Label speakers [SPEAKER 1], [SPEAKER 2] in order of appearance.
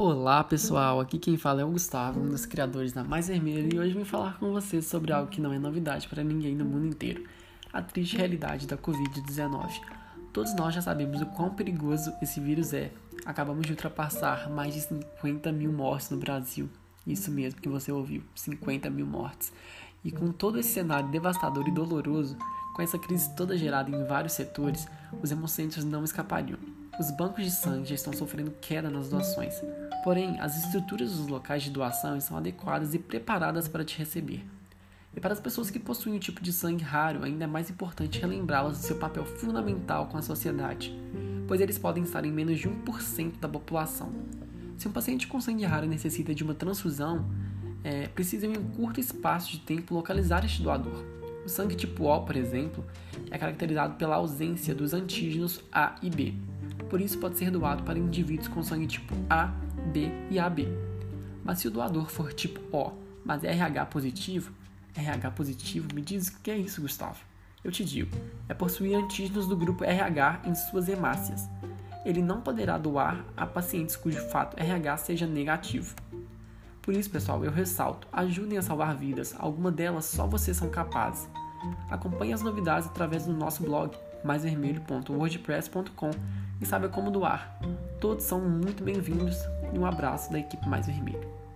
[SPEAKER 1] Olá pessoal, aqui quem fala é o Gustavo, um dos criadores da Mais Vermelha, e hoje vim falar com vocês sobre algo que não é novidade para ninguém no mundo inteiro: a triste realidade da Covid-19. Todos nós já sabemos o quão perigoso esse vírus é. Acabamos de ultrapassar mais de 50 mil mortes no Brasil. Isso mesmo que você ouviu: 50 mil mortes. E com todo esse cenário devastador e doloroso, com essa crise toda gerada em vários setores, os hemocentros não escapariam. Os bancos de sangue já estão sofrendo queda nas doações, porém, as estruturas dos locais de doação estão adequadas e preparadas para te receber. E para as pessoas que possuem um tipo de sangue raro, ainda é mais importante relembrá-las do seu papel fundamental com a sociedade, pois eles podem estar em menos de 1% da população. Se um paciente com sangue raro necessita de uma transfusão, é, precisa em um curto espaço de tempo localizar este doador. O sangue tipo O, por exemplo, é caracterizado pela ausência dos antígenos A e B, por isso pode ser doado para indivíduos com sangue tipo A, B e AB. Mas se o doador for tipo O, mas RH positivo, RH positivo me diz o que é isso, Gustavo? Eu te digo, é possuir antígenos do grupo RH em suas hemácias. Ele não poderá doar a pacientes cujo fato RH seja negativo. Por isso, pessoal, eu ressalto: ajudem a salvar vidas, alguma delas só vocês são capazes. Acompanhe as novidades através do nosso blog maisvermelho.wordpress.com e saiba como doar. Todos são muito bem-vindos e um abraço da equipe Mais Vermelho.